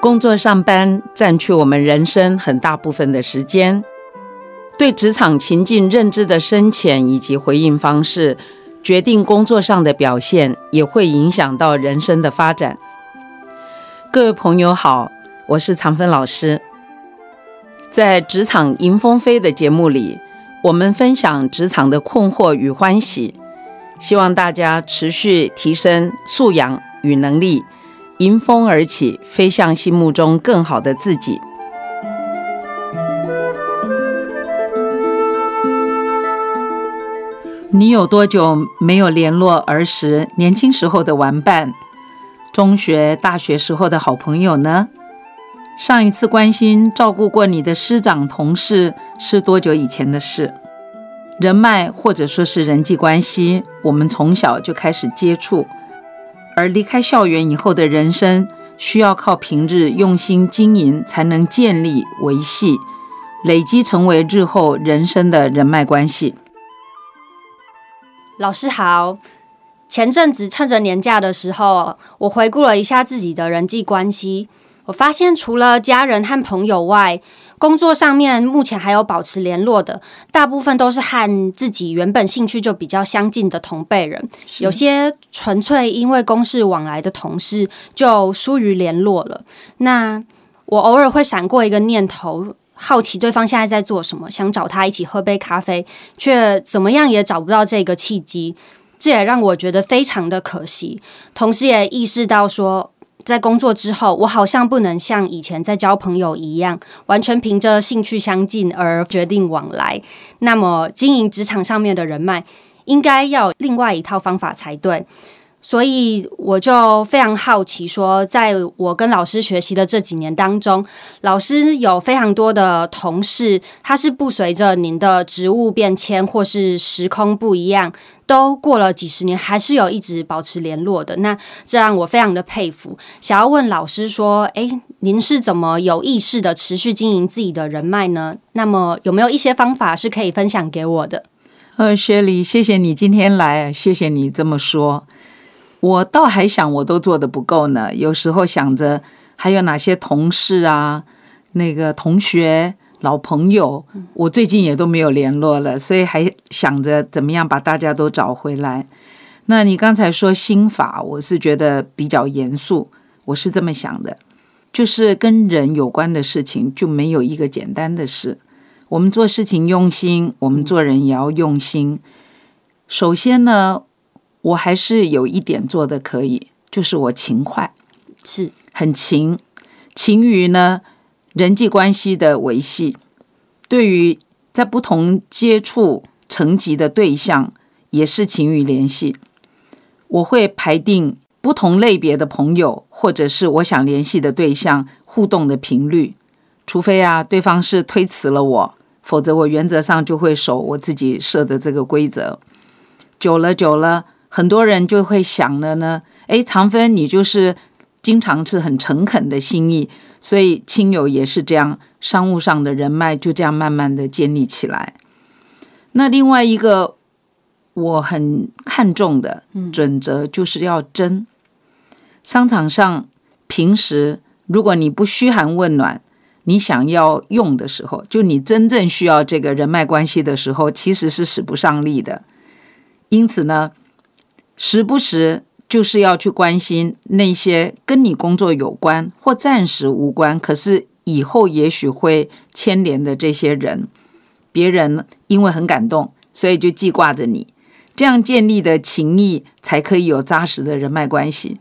工作上班占据我们人生很大部分的时间，对职场情境认知的深浅以及回应方式，决定工作上的表现，也会影响到人生的发展。各位朋友好，我是常芬老师。在《职场迎风飞》的节目里，我们分享职场的困惑与欢喜，希望大家持续提升素养与能力。迎风而起，飞向心目中更好的自己。你有多久没有联络儿时、年轻时候的玩伴、中学、大学时候的好朋友呢？上一次关心、照顾过你的师长、同事是多久以前的事？人脉或者说是人际关系，我们从小就开始接触。而离开校园以后的人生，需要靠平日用心经营，才能建立维系、累积，成为日后人生的人脉关系。老师好，前阵子趁着年假的时候，我回顾了一下自己的人际关系，我发现除了家人和朋友外，工作上面目前还有保持联络的，大部分都是和自己原本兴趣就比较相近的同辈人，有些纯粹因为公事往来的同事就疏于联络了。那我偶尔会闪过一个念头，好奇对方现在在做什么，想找他一起喝杯咖啡，却怎么样也找不到这个契机，这也让我觉得非常的可惜，同时也意识到说。在工作之后，我好像不能像以前在交朋友一样，完全凭着兴趣相近而决定往来。那么，经营职场上面的人脉，应该要另外一套方法才对。所以我就非常好奇，说在我跟老师学习的这几年当中，老师有非常多的同事，他是不随着您的职务变迁或是时空不一样，都过了几十年，还是有一直保持联络的。那这让我非常的佩服。想要问老师说，诶，您是怎么有意识的持续经营自己的人脉呢？那么有没有一些方法是可以分享给我的？呃，雪莉，谢谢你今天来，谢谢你这么说。我倒还想，我都做的不够呢。有时候想着还有哪些同事啊、那个同学、老朋友，我最近也都没有联络了，所以还想着怎么样把大家都找回来。那你刚才说心法，我是觉得比较严肃，我是这么想的，就是跟人有关的事情就没有一个简单的事。我们做事情用心，我们做人也要用心。首先呢。我还是有一点做的可以，就是我勤快，是很勤，勤于呢人际关系的维系。对于在不同接触层级的对象，也是勤于联系。我会排定不同类别的朋友，或者是我想联系的对象互动的频率。除非啊，对方是推辞了我，否则我原则上就会守我自己设的这个规则。久了，久了。很多人就会想了呢，哎，长芬，你就是经常是很诚恳的心意，所以亲友也是这样，商务上的人脉就这样慢慢的建立起来。那另外一个我很看重的准则就是要真。商场上平时如果你不嘘寒问暖，你想要用的时候，就你真正需要这个人脉关系的时候，其实是使不上力的。因此呢。时不时就是要去关心那些跟你工作有关或暂时无关，可是以后也许会牵连的这些人。别人因为很感动，所以就记挂着你，这样建立的情谊才可以有扎实的人脉关系。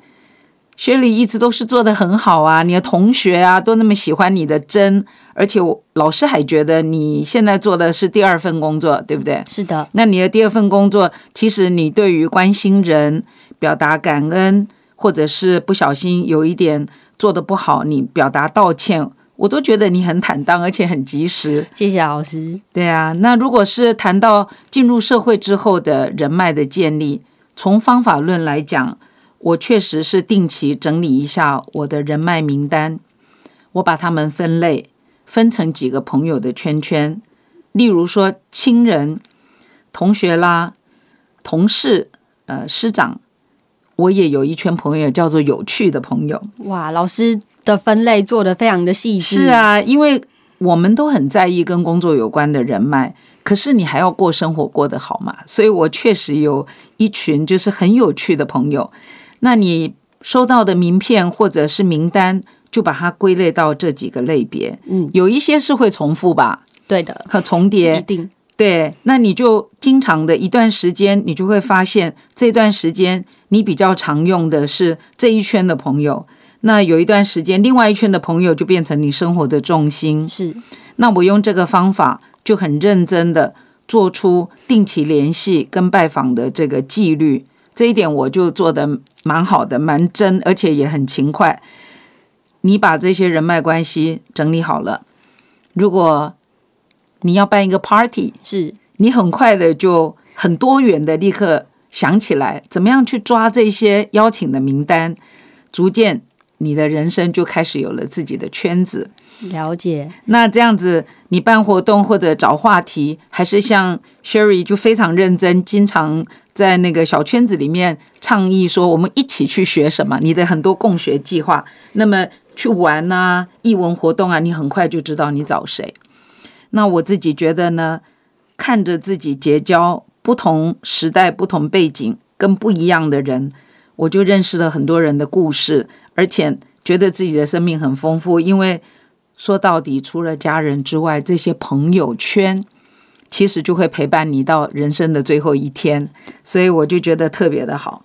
学理一直都是做的很好啊，你的同学啊都那么喜欢你的真。而且我老师还觉得你现在做的是第二份工作，对不对？是的。那你的第二份工作，其实你对于关心人、表达感恩，或者是不小心有一点做的不好，你表达道歉，我都觉得你很坦荡，而且很及时。谢谢老师。对啊，那如果是谈到进入社会之后的人脉的建立，从方法论来讲，我确实是定期整理一下我的人脉名单，我把他们分类。分成几个朋友的圈圈，例如说亲人、同学啦、同事、呃师长，我也有一圈朋友叫做有趣的朋友。哇，老师的分类做得非常的细致。是啊，因为我们都很在意跟工作有关的人脉，可是你还要过生活过得好嘛。所以我确实有一群就是很有趣的朋友。那你收到的名片或者是名单，就把它归类到这几个类别。嗯，有一些是会重复吧，对的，和重叠一叠。定对，那你就经常的一段时间，你就会发现这段时间你比较常用的是这一圈的朋友。那有一段时间，另外一圈的朋友就变成你生活的重心。是那我用这个方法，就很认真的做出定期联系跟拜访的这个纪律。这一点我就做的蛮好的，蛮真，而且也很勤快。你把这些人脉关系整理好了，如果你要办一个 party，是你很快的就很多元的立刻想起来，怎么样去抓这些邀请的名单，逐渐你的人生就开始有了自己的圈子。了解，那这样子，你办活动或者找话题，还是像 Sherry 就非常认真，经常在那个小圈子里面倡议说，我们一起去学什么？你的很多共学计划，那么去玩啊，艺文活动啊，你很快就知道你找谁。那我自己觉得呢，看着自己结交不同时代、不同背景跟不一样的人，我就认识了很多人的故事，而且觉得自己的生命很丰富。因为说到底，除了家人之外，这些朋友圈其实就会陪伴你到人生的最后一天，所以我就觉得特别的好。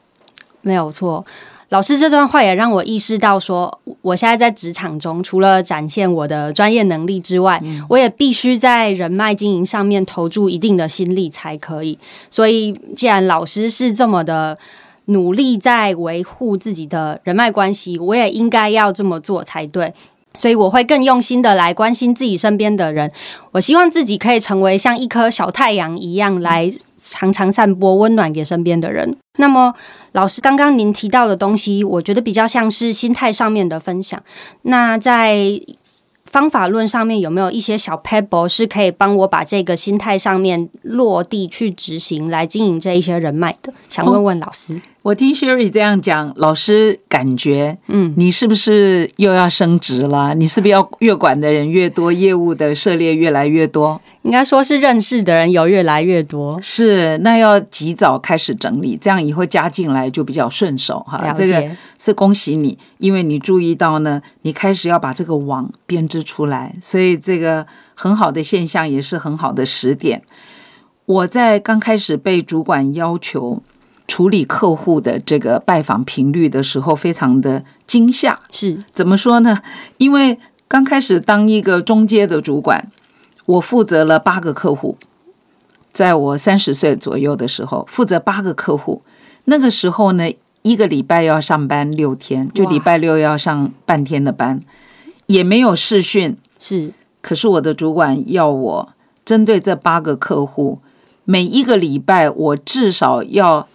没有错。老师这段话也让我意识到说，我现在在职场中，除了展现我的专业能力之外，我也必须在人脉经营上面投注一定的心力才可以。所以，既然老师是这么的努力在维护自己的人脉关系，我也应该要这么做才对。所以我会更用心的来关心自己身边的人。我希望自己可以成为像一颗小太阳一样，来常常散播温暖给身边的人。那么，老师刚刚您提到的东西，我觉得比较像是心态上面的分享。那在方法论上面有没有一些小 pebble 是可以帮我把这个心态上面落地去执行，来经营这一些人脉的？想问问老师。我听 Sherry 这样讲，老师感觉，嗯，你是不是又要升职了？你是不是要越管的人越多，业务的涉猎越来越多？应该说是认识的人有越来越多。是，那要及早开始整理，这样以后加进来就比较顺手哈。这个，是恭喜你，因为你注意到呢，你开始要把这个网编织出来，所以这个很好的现象，也是很好的时点。我在刚开始被主管要求处理客户的这个拜访频率的时候，非常的惊吓。是怎么说呢？因为刚开始当一个中阶的主管，我负责了八个客户，在我三十岁左右的时候，负责八个客户。那个时候呢，一个礼拜要上班六天，就礼拜六要上半天的班，也没有试训。是可是我的主管要我针对这八个客户，每一个礼拜我至少要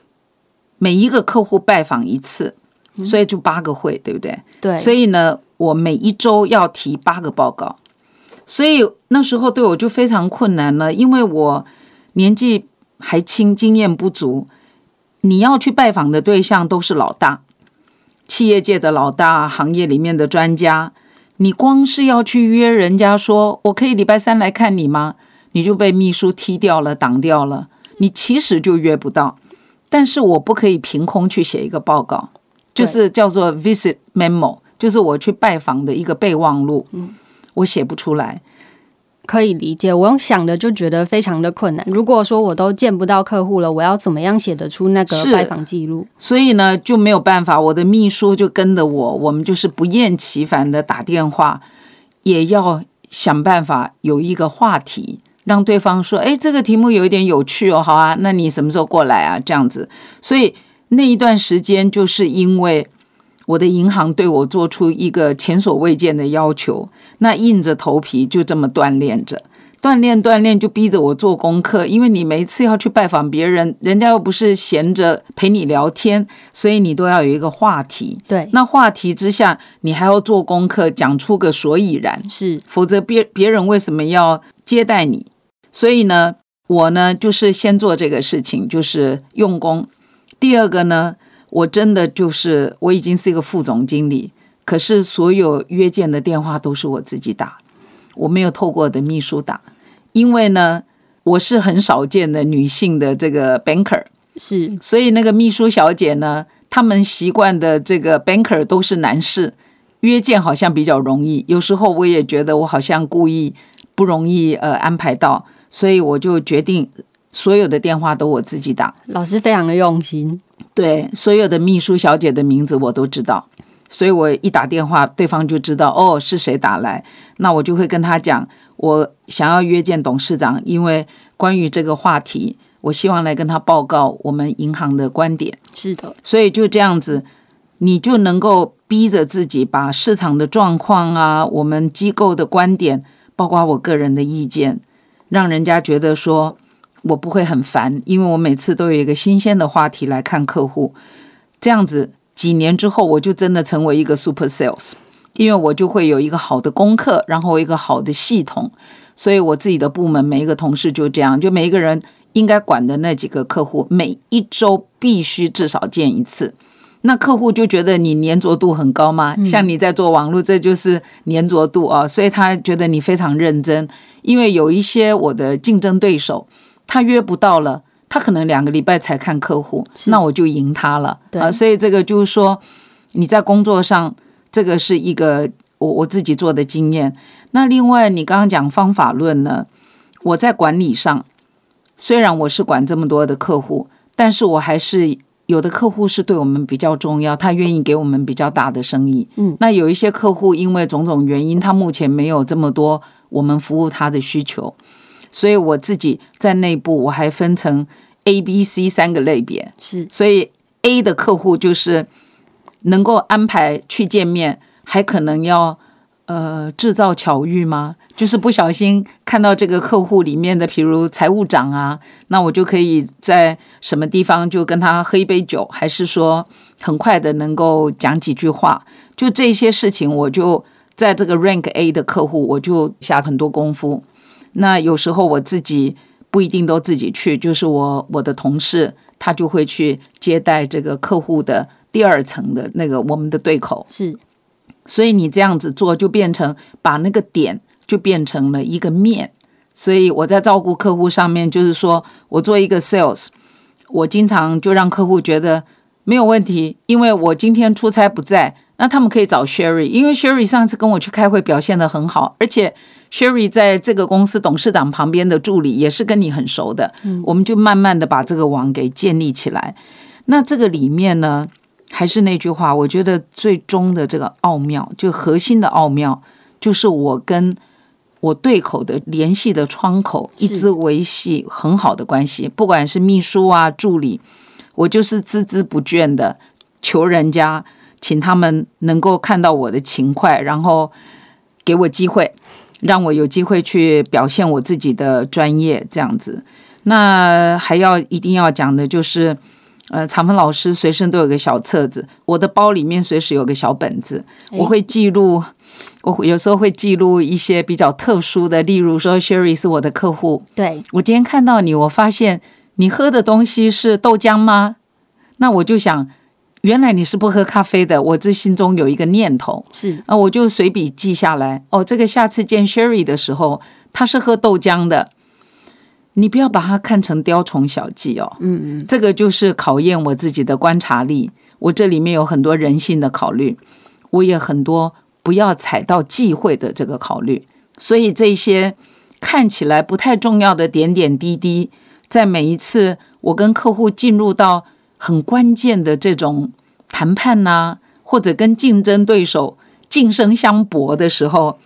每一个客户拜访一次，所以就八个会，对不对？对，所以呢，我每一周要提八个报告，所以那时候对我就非常困难了，因为我年纪还轻，经验不足。你要去拜访的对象都是老大，企业界的老大，行业里面的专家。你光是要去约人家说，我可以礼拜三来看你吗？你就被秘书踢掉了，挡掉了。你其实就约不到，但是我不可以凭空去写一个报告，就是叫做 visit memo，就是我去拜访的一个备忘录。嗯我写不出来。可以理解。我用想的就觉得非常的困难。如果说我都见不到客户了，我要怎么样写得出那个拜访记录？所以呢，就没有办法。我的秘书就跟着我，我们就是不厌其烦的打电话，也要想办法有一个话题，让对方说：“哎，这个题目有一点有趣哦，好啊，那你什么时候过来啊？”这样子。所以那一段时间，就是因为我的银行对我做出一个前所未见的要求，那硬着头皮就这么锻炼着。锻炼锻炼，就逼着我做功课，因为你每一次要去拜访别人，人家又不是闲着陪你聊天，所以你都要有一个话题。对，那话题之下，你还要做功课，讲出个所以然，是否则别别人为什么要接待你？所以呢，我呢就是先做这个事情，就是用功。第二个呢，我真的就是我已经是一个副总经理，可是所有约见的电话都是我自己打，我没有透过我的秘书打，因为呢，我是很少见的女性的这个 banker，是，所以那个秘书小姐呢，他们习惯的这个 banker 都是男士，约见好像比较容易。有时候我也觉得我好像故意不容易呃安排到，所以我就决定所有的电话都我自己打。老师非常的用心，对，所有的秘书小姐的名字我都知道，所以我一打电话，对方就知道哦是谁打来，那我就会跟他讲，我想要约见董事长，因为关于这个话题，我希望来跟他报告我们银行的观点。是的，所以就这样子，你就能够逼着自己把市场的状况啊，我们机构的观点，包括我个人的意见，让人家觉得说我不会很烦，因为我每次都有一个新鲜的话题来看客户。这样子几年之后，我就真的成为一个 super sales，因为我就会有一个好的功课，然后一个好的系统，所以我自己的部门每一个同事就这样，就每一个人应该管的那几个客户，每一周必须至少见一次。那客户就觉得你粘着度很高吗？像你在做网络，这就是粘着度啊，所以他觉得你非常认真。因为有一些我的竞争对手，他约不到了，他可能两个礼拜才看客户，那我就赢他了对啊。所以这个就是说，你在工作上，这个是一个我我自己做的经验。那另外，你刚刚讲方法论呢，我在管理上，虽然我是管这么多的客户，但是我还是有的客户是对我们比较重要，他愿意给我们比较大的生意。嗯，那有一些客户因为种种原因，他目前没有这么多我们服务他的需求，所以我自己在内部我还分成 A、B、C 三个类别。是所以 A 的客户就是能够安排去见面，还可能要呃制造巧遇吗？就是不小心看到这个客户里面的，比如财务长啊，那我就可以在什么地方就跟他喝一杯酒，还是说很快的能够讲几句话？就这些事情，我就在这个 rank A 的客户，我就下很多功夫。那有时候我自己不一定都自己去，就是我我的同事他就会去接待这个客户的第二层的那个我们的对口，是所以你这样子做就变成把那个点就变成了一个面。所以我在照顾客户上面，就是说我做一个 sales，我经常就让客户觉得没有问题，因为我今天出差不在，那他们可以找 Sherry，因为 Sherry 上次跟我去开会表现得很好，而且 Sherry 在这个公司董事长旁边的助理也是跟你很熟的，嗯我们就慢慢的把这个网给建立起来。那这个里面呢，还是那句话，我觉得最终的这个奥妙，就核心的奥妙，就是我跟我对口的联系的窗口一直维系很好的关系，不管是秘书啊、助理，我就是孜孜不倦的求人家，请他们能够看到我的勤快，然后给我机会，让我有机会去表现我自己的专业，这样子。那还要一定要讲的就是。呃，长芬老师随身都有个小册子，我的包里面随时有个小本子，我会记录，我有时候会记录一些比较特殊的，例如说 Sherry 是我的客户，对，我今天看到你，我发现你喝的东西是豆浆吗？那我就想，原来你是不喝咖啡的，我这心中有一个念头，是啊，我就随笔记下来。哦，这个下次见 Sherry 的时候，他是喝豆浆的。你不要把它看成雕虫小技哦，嗯嗯，这个就是考验我自己的观察力。我这里面有很多人性的考虑，我也很多不要踩到忌讳的这个考虑。所以这些看起来不太重要的点点滴滴，在每一次我跟客户进入到很关键的这种谈判呐、或者跟竞争对手竞争相搏的时候，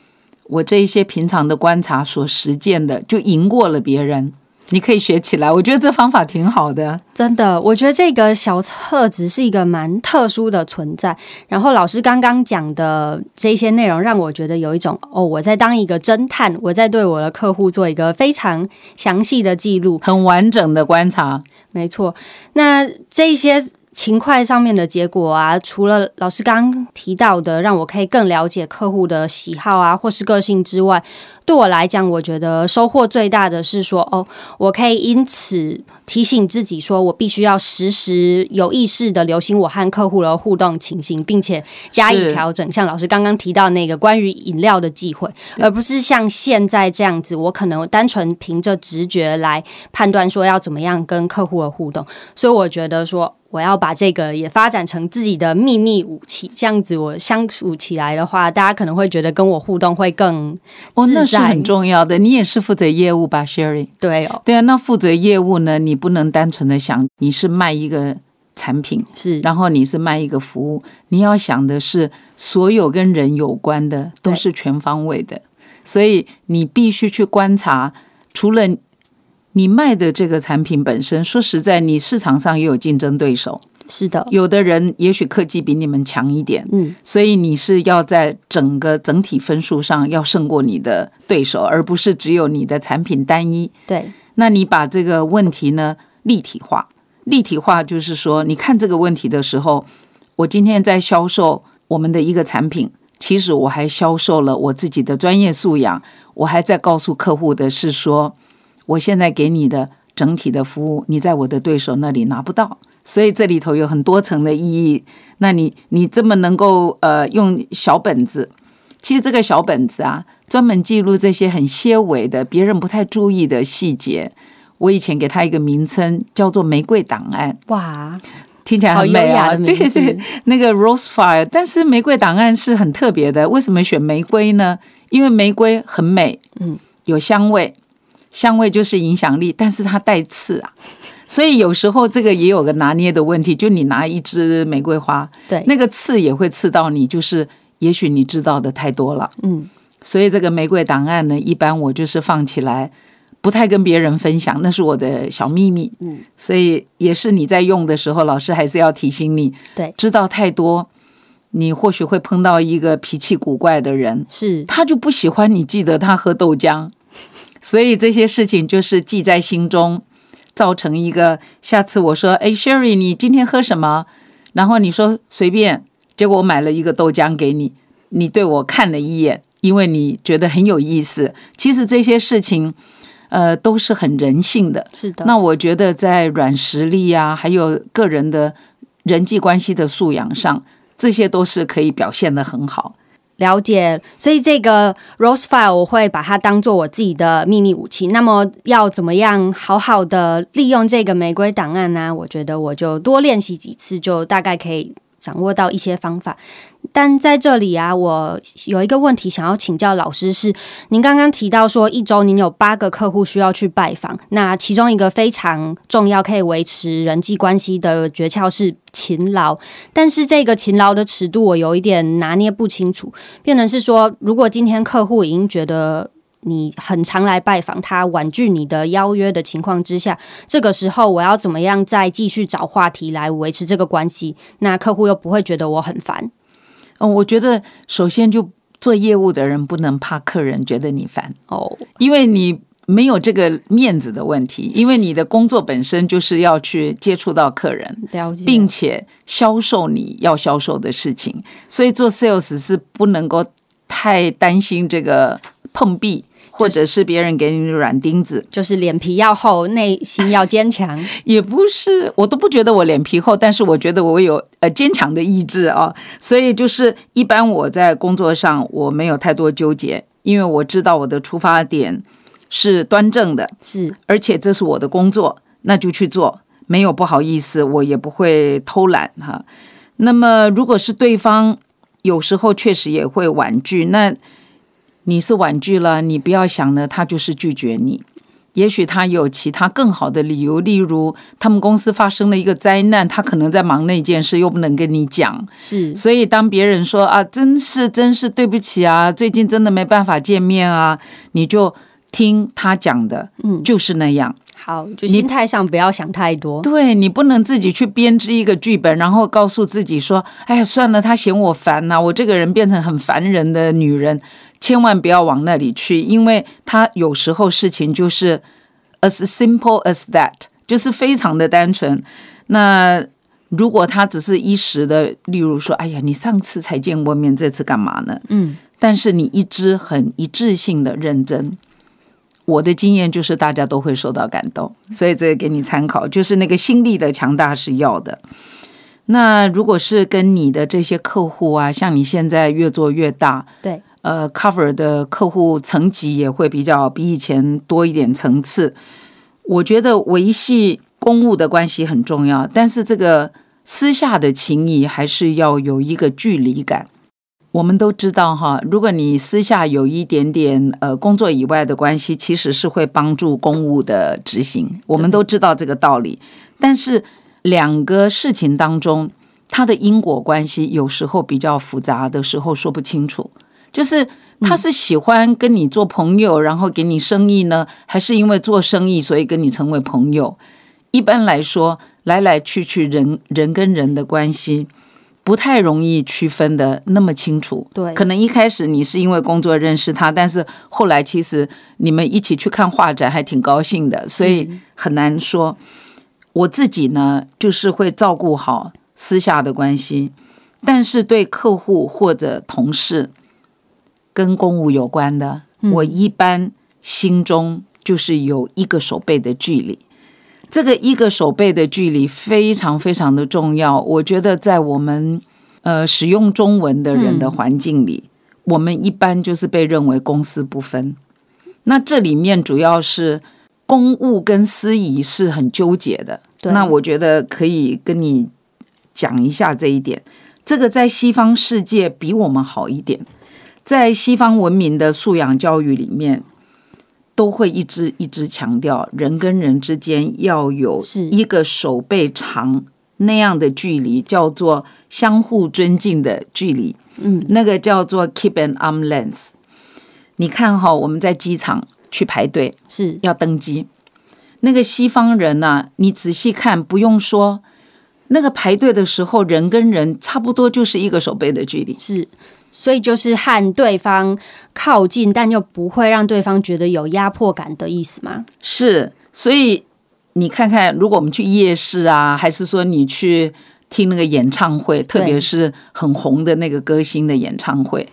我这一些平常的观察所实践的，就赢过了别人。你可以学起来，我觉得这方法挺好的。真的，我觉得这个小册子是一个蛮特殊的存在。然后老师刚刚讲的这些内容，让我觉得有一种哦，我在当一个侦探，我在对我的客户做一个非常详细的记录。很完整的观察，没错，那这些勤快上面的结果啊，除了老师刚刚提到的，让我可以更了解客户的喜好啊，或是个性之外，对我来讲，我觉得收获最大的是说，哦，我可以因此提醒自己，说我必须要时时有意识的留心我和客户的互动情形，并且加以调整。像老师刚刚提到那个关于饮料的忌讳，而不是像现在这样子，我可能单纯凭着直觉来判断说要怎么样跟客户的互动。所以我觉得说。我要把这个也发展成自己的秘密武器，这样子我相处起来的话，大家可能会觉得跟我互动会更哦，那自在是很重要的。你也是负责业务吧，Sherry？对哦，对啊，那负责业务呢，你不能单纯的想你是卖一个产品，是然后你是卖一个服务，你要想的是所有跟人有关的都是全方位的，所以你必须去观察，除了你卖的这个产品本身，说实在，你市场上也有竞争对手，是的，有的人也许科技比你们强一点，嗯，所以你是要在整个整体分数上要胜过你的对手，而不是只有你的产品单一。对，那你把这个问题呢立体化，立体化就是说，你看这个问题的时候，我今天在销售我们的一个产品，其实我还销售了我自己的专业素养，我还在告诉客户的是说，我现在给你的整体的服务，你在我的对手那里拿不到。所以这里头有很多层的意义。那你你这么能够呃用小本子，其实这个小本子啊，专门记录这些很些微的、别人不太注意的细节。我以前给它一个名称叫做“玫瑰档案哇，”，听起来好美啊。对字，对，那个 Rose Fire，但是玫瑰档案是很特别的。为什么选玫瑰呢？因为玫瑰很美，嗯，有香味，香味就是影响力，但是它带刺啊。所以有时候这个也有个拿捏的问题，就你拿一支玫瑰花，对，那个刺也会刺到你，就是也许你知道的太多了。嗯，所以这个玫瑰档案呢，一般我就是放起来，不太跟别人分享，那是我的小秘密。嗯，所以也是你在用的时候，老师还是要提醒你，对，知道太多，你或许会碰到一个脾气古怪的人，是。他就不喜欢你记得他喝豆浆，所以这些事情就是记在心中，造成一个下次我说，哎，Sherry，你今天喝什么？然后你说随便，结果我买了一个豆浆给你，你对我看了一眼，因为你觉得很有意思。其实这些事情，呃，都是很人性的。是的，那我觉得在软实力啊，还有个人的人际关系的素养上，这些都是可以表现的很好。了解，所以这个 Rose File 我会把它当做我自己的秘密武器。那么要怎么样好好的利用这个玫瑰档案呢？我觉得我就多练习几次，就大概可以掌握到一些方法。但在这里啊，我有一个问题想要请教老师是：您刚刚提到说一周您有八个客户需要去拜访，那其中一个非常重要可以维持人际关系的诀窍是勤劳，但是这个勤劳的尺度我有一点拿捏不清楚，变成是说，如果今天客户已经觉得。你很常来拜访他，婉拒你的邀约的情况之下，这个时候我要怎么样再继续找话题来维持这个关系？那客户又不会觉得我很烦。哦，我觉得首先就做业务的人不能怕客人觉得你烦，哦，因为你没有这个面子的问题，因为你的工作本身就是要去接触到客人，了解，并且销售你要销售的事情，所以做 sales 是不能够太担心这个碰壁。或者是别人给你软钉子，就是脸皮要厚，内心要坚强。也不是，我都不觉得我脸皮厚，但是我觉得我有呃坚强的意志啊。所以就是一般我在工作上我没有太多纠结，因为我知道我的出发点是端正的，是而且这是我的工作，那就去做，没有不好意思，我也不会偷懒哈。那么如果是对方有时候确实也会婉拒，那。你是婉拒了，你不要想呢，他就是拒绝你。也许他有其他更好的理由，例如他们公司发生了一个灾难，他可能在忙那件事，又不能跟你讲。是，所以当别人说啊，真是真是对不起啊，最近真的没办法见面啊，你就听他讲的，嗯，就是那样。好，就心态上不要想太多。对你不能自己去编织一个剧本，然后告诉自己说，哎呀，算了，他嫌我烦呐、我这个人变成很烦人的女人。千万不要往那里去，因为他有时候事情就是 as simple as that，就是非常的单纯。那如果他只是一时的，例如说，哎呀，你上次才见过面，这次干嘛呢？嗯，但是你一直很一致性的认真。我的经验就是大家都会受到感动，所以这个给你参考，就是那个心力的强大是要的。那如果是跟你的这些客户啊，像你现在越做越大，对，呃，cover 的客户层级也会比较比以前多一点层次。我觉得维系公务的关系很重要，但是这个私下的情谊还是要有一个距离感。我们都知道哈，如果你私下有一点点呃工作以外的关系，其实是会帮助公务的执行。我们都知道这个道理，但是两个事情当中，它的因果关系有时候比较复杂的时候说不清楚。就是他是喜欢跟你做朋友，然后给你生意呢，还是因为做生意所以跟你成为朋友？一般来说，来来去去人人跟人的关系。不太容易区分的那么清楚，对，可能一开始你是因为工作认识他，但是后来其实你们一起去看画展还挺高兴的，所以很难说。我自己呢，就是会照顾好私下的关系，但是对客户或者同事跟公务有关的，我一般心中就是有一个手背的距离。这个一个手背的距离非常非常的重要。我觉得在我们呃使用中文的人的环境里，我们一般就是被认为公私不分。那这里面主要是公务跟私仪是很纠结的。那我觉得可以跟你讲一下这一点。这个在西方世界比我们好一点，在西方文明的素养教育里面。都会一直一直强调，人跟人之间要有一个手背长那样的距离，叫做相互尊敬的距离。嗯，那个叫做 keep an arm length。你看哈，我们在机场去排队是要登机，那个西方人呢，你仔细看，不用说，那个排队的时候，人跟人差不多就是一个手背的距离。是。所以就是和对方靠近，但又不会让对方觉得有压迫感的意思吗？是，所以你看看，如果我们去夜市啊，还是说你去听那个演唱会，特别是很红的那个歌星的演唱会。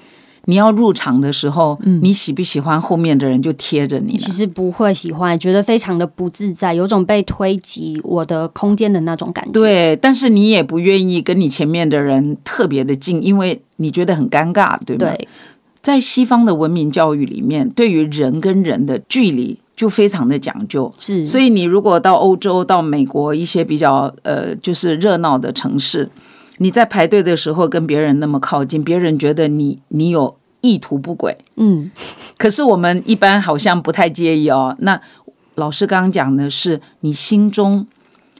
你要入场的时候，你喜不喜欢后面的人就贴着你？其实不会喜欢，觉得非常的不自在，有种被推挤我的空间的那种感觉。对，但是你也不愿意跟你前面的人特别的近，因为你觉得很尴尬，对吗？对，在西方的文明教育里面，对于人跟人的距离就非常的讲究。是，所以你如果到欧洲、到美国一些比较呃，就是热闹的城市。你在排队的时候跟别人那么靠近，别人觉得你你有意图不轨，嗯，可是我们一般好像不太介意哦。那老师刚刚讲的是，你心中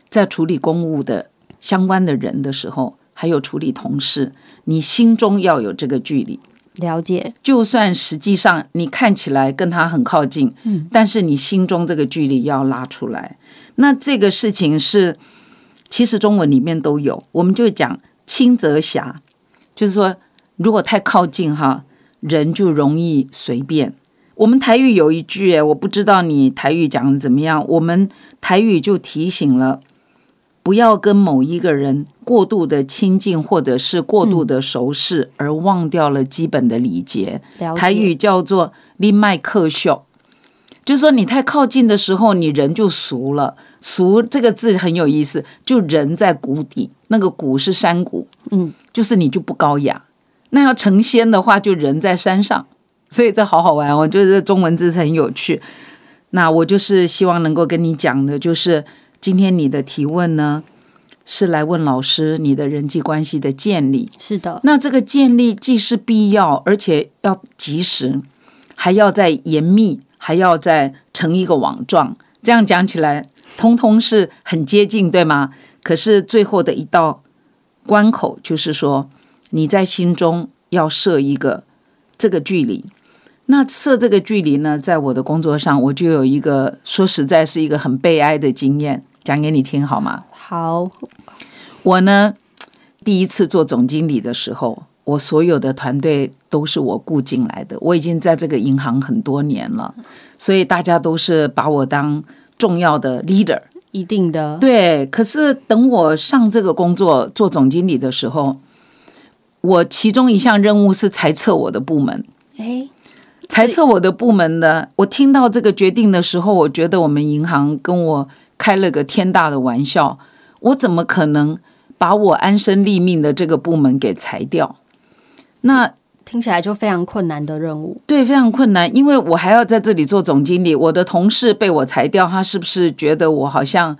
在处理公务的相关的人的时候，还有处理同事，你心中要有这个距离。了解，就算实际上你看起来跟他很靠近，嗯，但是你心中这个距离要拉出来。那这个事情是，其实中文里面都有，我们就讲。轻则狭，就是说，如果太靠近哈，人就容易随便。我们台语有一句，我不知道你台语讲的怎么样。我们台语就提醒了，不要跟某一个人过度的亲近，或者是过度的熟识，而忘掉了基本的礼节。台语叫做“立麦克秀”，就是说你太靠近的时候，你人就俗了。俗这个字很有意思，就人在谷底，那个谷是山谷，嗯，就是你就不高雅。那要成仙的话，就人在山上，所以这好好玩。我觉得中文字是很有趣。那我就是希望能够跟你讲的，就是今天你的提问呢，是来问老师你的人际关系的建立。是的，那这个建立既是必要，而且要及时，还要再严密，还要再成一个网状。这样讲起来。通通是很接近，对吗？可是最后的一道关口，就是说你在心中要设一个这个距离。那设这个距离呢，在我的工作上，我就有一个说实在是一个很悲哀的经验，讲给你听好吗？好，我呢第一次做总经理的时候，我所有的团队都是我雇进来的。我已经在这个银行很多年了，所以大家都是把我当。重要的 leader，一定的对。可是等我上这个工作做总经理的时候，我其中一项任务是裁撤我的部门，哎，裁撤我的部门呢，我听到这个决定的时候，我觉得我们银行跟我开了个天大的玩笑。我怎么可能把我安身立命的这个部门给裁掉？那听起来就非常困难的任务。对，非常困难，因为我还要在这里做总经理。我的同事被我裁掉，他是不是觉得我好像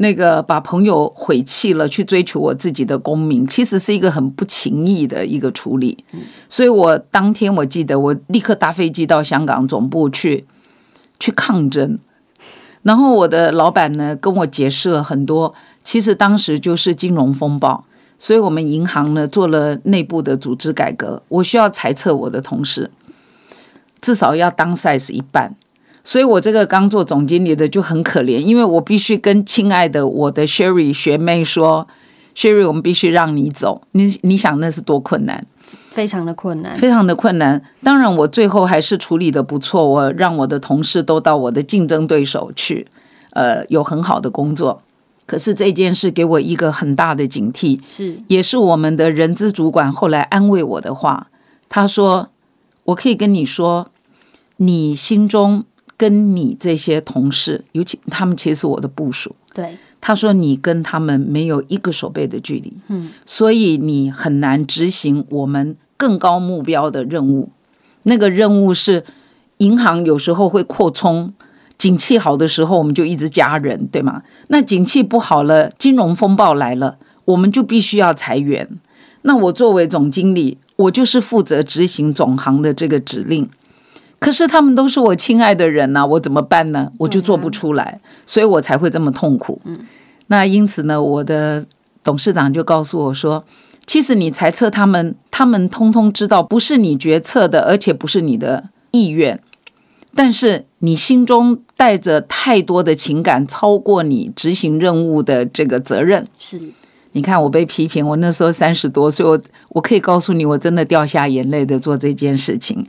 那个把朋友毁弃了，去追求我自己的功名？其实是一个很不情义的一个处理。所以我当天我记得，我立刻搭飞机到香港总部去去抗争。然后我的老板呢跟我解释了很多。其实当时就是金融风暴，所以我们银行呢做了内部的组织改革。我需要裁撤我的同事，至少要当 size 一半。所以我这个刚做总经理的就很可怜，因为我必须跟亲爱的我的 Sherry 学妹说：“Sherry，我们必须让你走。”你你想那是多困难？非常的困难，非常的困难。当然，我最后还是处理的不错，我让我的同事都到我的竞争对手去，呃，有很好的工作。可是这件事给我一个很大的警惕，是也是我们的人资主管后来安慰我的话。他说：“我可以跟你说，你心中跟你这些同事，尤其他们其实是我的部属。对，他说你跟他们没有一个手背的距离，嗯，所以你很难执行我们更高目标的任务。那个任务是银行有时候会扩充。”景气好的时候，我们就一直加人，对吗？那景气不好了，金融风暴来了，我们就必须要裁员。那我作为总经理，我就是负责执行总行的这个指令。可是他们都是我亲爱的人呐，我怎么办呢？我就做不出来，所以我才会这么痛苦。嗯，那因此呢，我的董事长就告诉我说：“其实你裁撤他们，他们通通知道不是你决策的，而且不是你的意愿。”但是你心中带着太多的情感，超过你执行任务的这个责任。是，你看我被批评，我那时候三十多岁，我我可以告诉你，我真的掉下眼泪的做这件事情。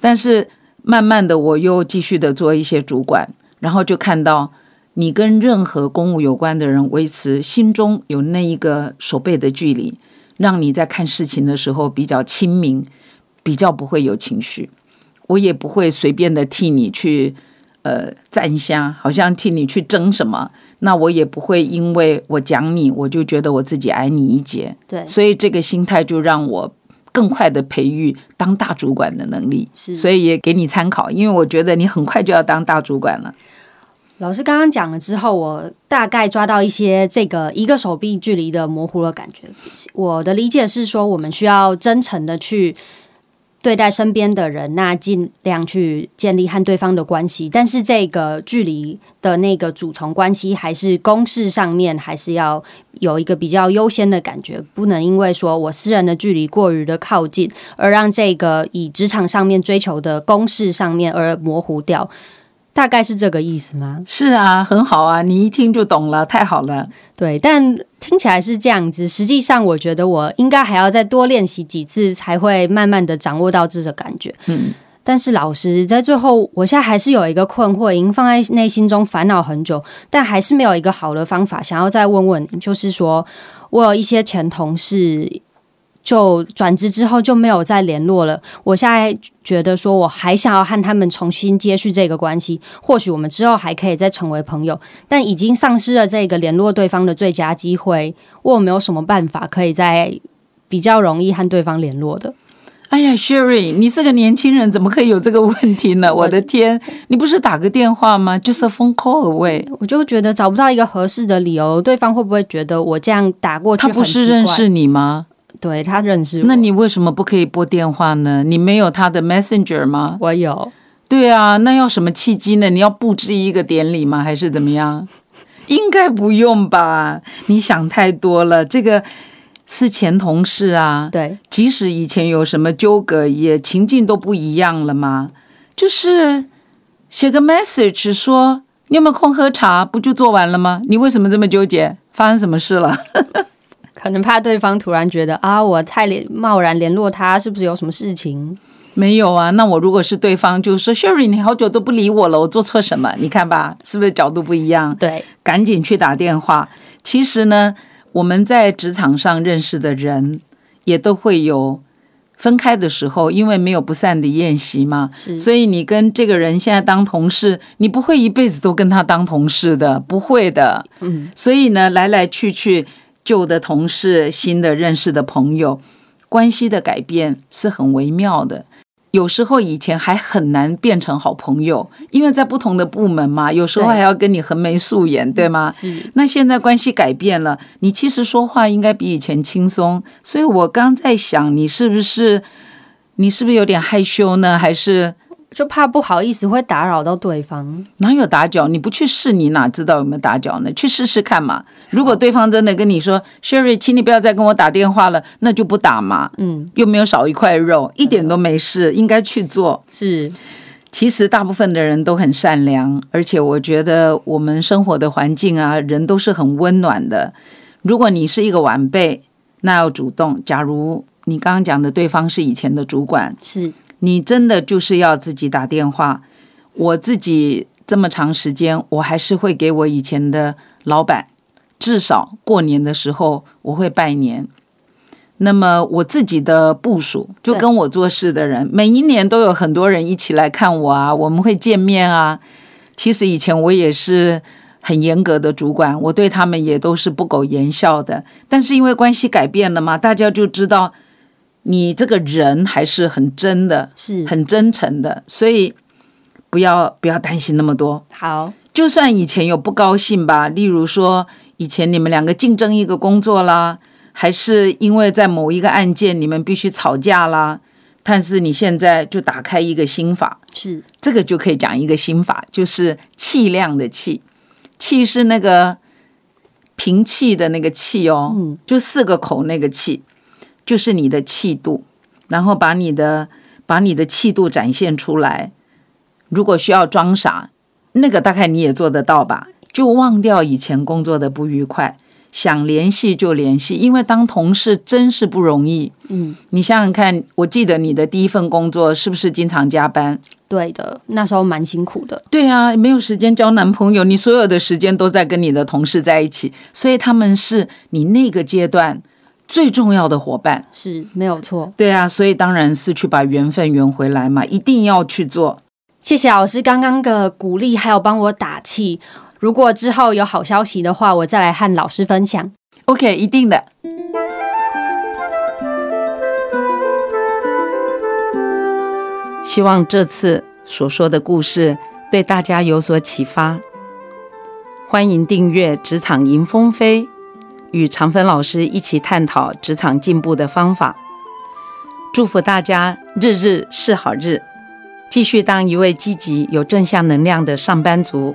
但是慢慢的，我又继续的做一些主管，然后就看到你跟任何公务有关的人维持心中有那一个手背的距离，让你在看事情的时候比较亲民，比较不会有情绪。我也不会随便的替你去，呃，站下，好像替你去争什么。那我也不会因为我讲你，我就觉得我自己矮你一截。对，所以这个心态就让我更快的培育当大主管的能力。是，所以也给你参考，因为我觉得你很快就要当大主管了。老师刚刚讲了之后，我大概抓到一些这个一个手臂距离的模糊的感觉。我的理解是说，我们需要真诚的去。对待身边的人，那尽量去建立和对方的关系，但是这个距离的那个主从关系，还是公事上面，还是要有一个比较优先的感觉，不能因为说我私人的距离过于的靠近，而让这个以职场上面追求的公事上面而模糊掉。大概是这个意思吗？是啊，很好啊，你一听就懂了，太好了。对，但听起来是这样子，实际上我觉得我应该还要再多练习几次，才会慢慢的掌握到这个感觉。嗯，但是老师在最后，我现在还是有一个困惑，已经放在内心中烦恼很久，但还是没有一个好的方法，想要再问问，就是说我有一些前同事。就转职之后就没有再联络了。我现在觉得说，我还想要和他们重新接续这个关系，或许我们之后还可以再成为朋友。但已经丧失了这个联络对方的最佳机会，我有没有什么办法可以在比较容易和对方联络的？哎呀，Sherry，你是个年轻人，怎么可以有这个问题呢？我的天，你不是打个电话吗？就是 phone call away。我就觉得找不到一个合适的理由，对方会不会觉得我这样打过去？他不是认识你吗？对他认识，那你为什么不可以拨电话呢？你没有他的 Messenger 吗？我有。对啊，那要什么契机呢？你要布置一个典礼吗？还是怎么样？应该不用吧？你想太多了。这个是前同事啊。对，即使以前有什么纠葛，也情境都不一样了吗？就是写个 message 说你有没有空喝茶，不就做完了吗？你为什么这么纠结？发生什么事了？可能怕对方突然觉得啊，我太联贸然联络他，是不是有什么事情？没有啊，那我如果是对方，就说 Sherry，你好久都不理我了，我做错什么？你看吧，是不是角度不一样？对，赶紧去打电话。其实呢，我们在职场上认识的人，也都会有分开的时候，因为没有不散的宴席嘛，是，所以你跟这个人现在当同事，你不会一辈子都跟他当同事的，不会的。嗯，所以呢，来来去去，旧的同事，新的认识的朋友，关系的改变是很微妙的。有时候以前还很难变成好朋友，因为在不同的部门嘛，有时候还要跟你横眉竖眼，对吗？是，那现在关系改变了，你其实说话应该比以前轻松。所以我刚在想，你是不是你是不是有点害羞呢？还是就怕不好意思会打扰到对方。哪有打搅？你不去试，你哪知道有没有打搅呢？去试试看嘛。如果对方真的跟你说，Sherry，请你不要再跟我打电话了，那就不打嘛。嗯，又没有少一块肉，一点都没事，应该去做。是，其实大部分的人都很善良，而且我觉得我们生活的环境啊，人都是很温暖的。如果你是一个晚辈，那要主动。假如你刚刚讲的对方是以前的主管，是，你真的就是要自己打电话。我自己这么长时间，我还是会给我以前的老板，至少过年的时候我会拜年。那么我自己的部署，就跟我做事的人，每一年都有很多人一起来看我啊，我们会见面啊。其实以前我也是很严格的主管，我对他们也都是不苟言笑的。但是因为关系改变了嘛，大家就知道你这个人还是很真的，是，很真诚的，所以不要不要担心那么多。好，就算以前有不高兴吧，例如说以前你们两个竞争一个工作啦，还是因为在某一个案件你们必须吵架啦，但是你现在就打开一个心法，是，这个就可以讲一个心法，就是气量的气，气是那个平气的那个气哦，嗯。就四个口那个气，就是你的气度，然后把你的把你的气度展现出来。如果需要装傻，那个大概你也做得到吧？就忘掉以前工作的不愉快，想联系就联系，因为当同事真是不容易。嗯，你想想看，我记得你的第一份工作是不是经常加班？对的，那时候蛮辛苦的。对啊，没有时间交男朋友，你所有的时间都在跟你的同事在一起，所以他们是你那个阶段最重要的伙伴。是没有错，对啊，所以当然是去把缘分圆回来嘛，一定要去做。谢谢老师刚刚的鼓励，还有帮我打气。如果之后有好消息的话，我再来和老师分享。OK，一定的。希望这次所说的故事对大家有所启发。欢迎订阅《职场迎风飞》，与常芬老师一起探讨职场进步的方法。祝福大家日日是好日，继续当一位积极有正向能量的上班族。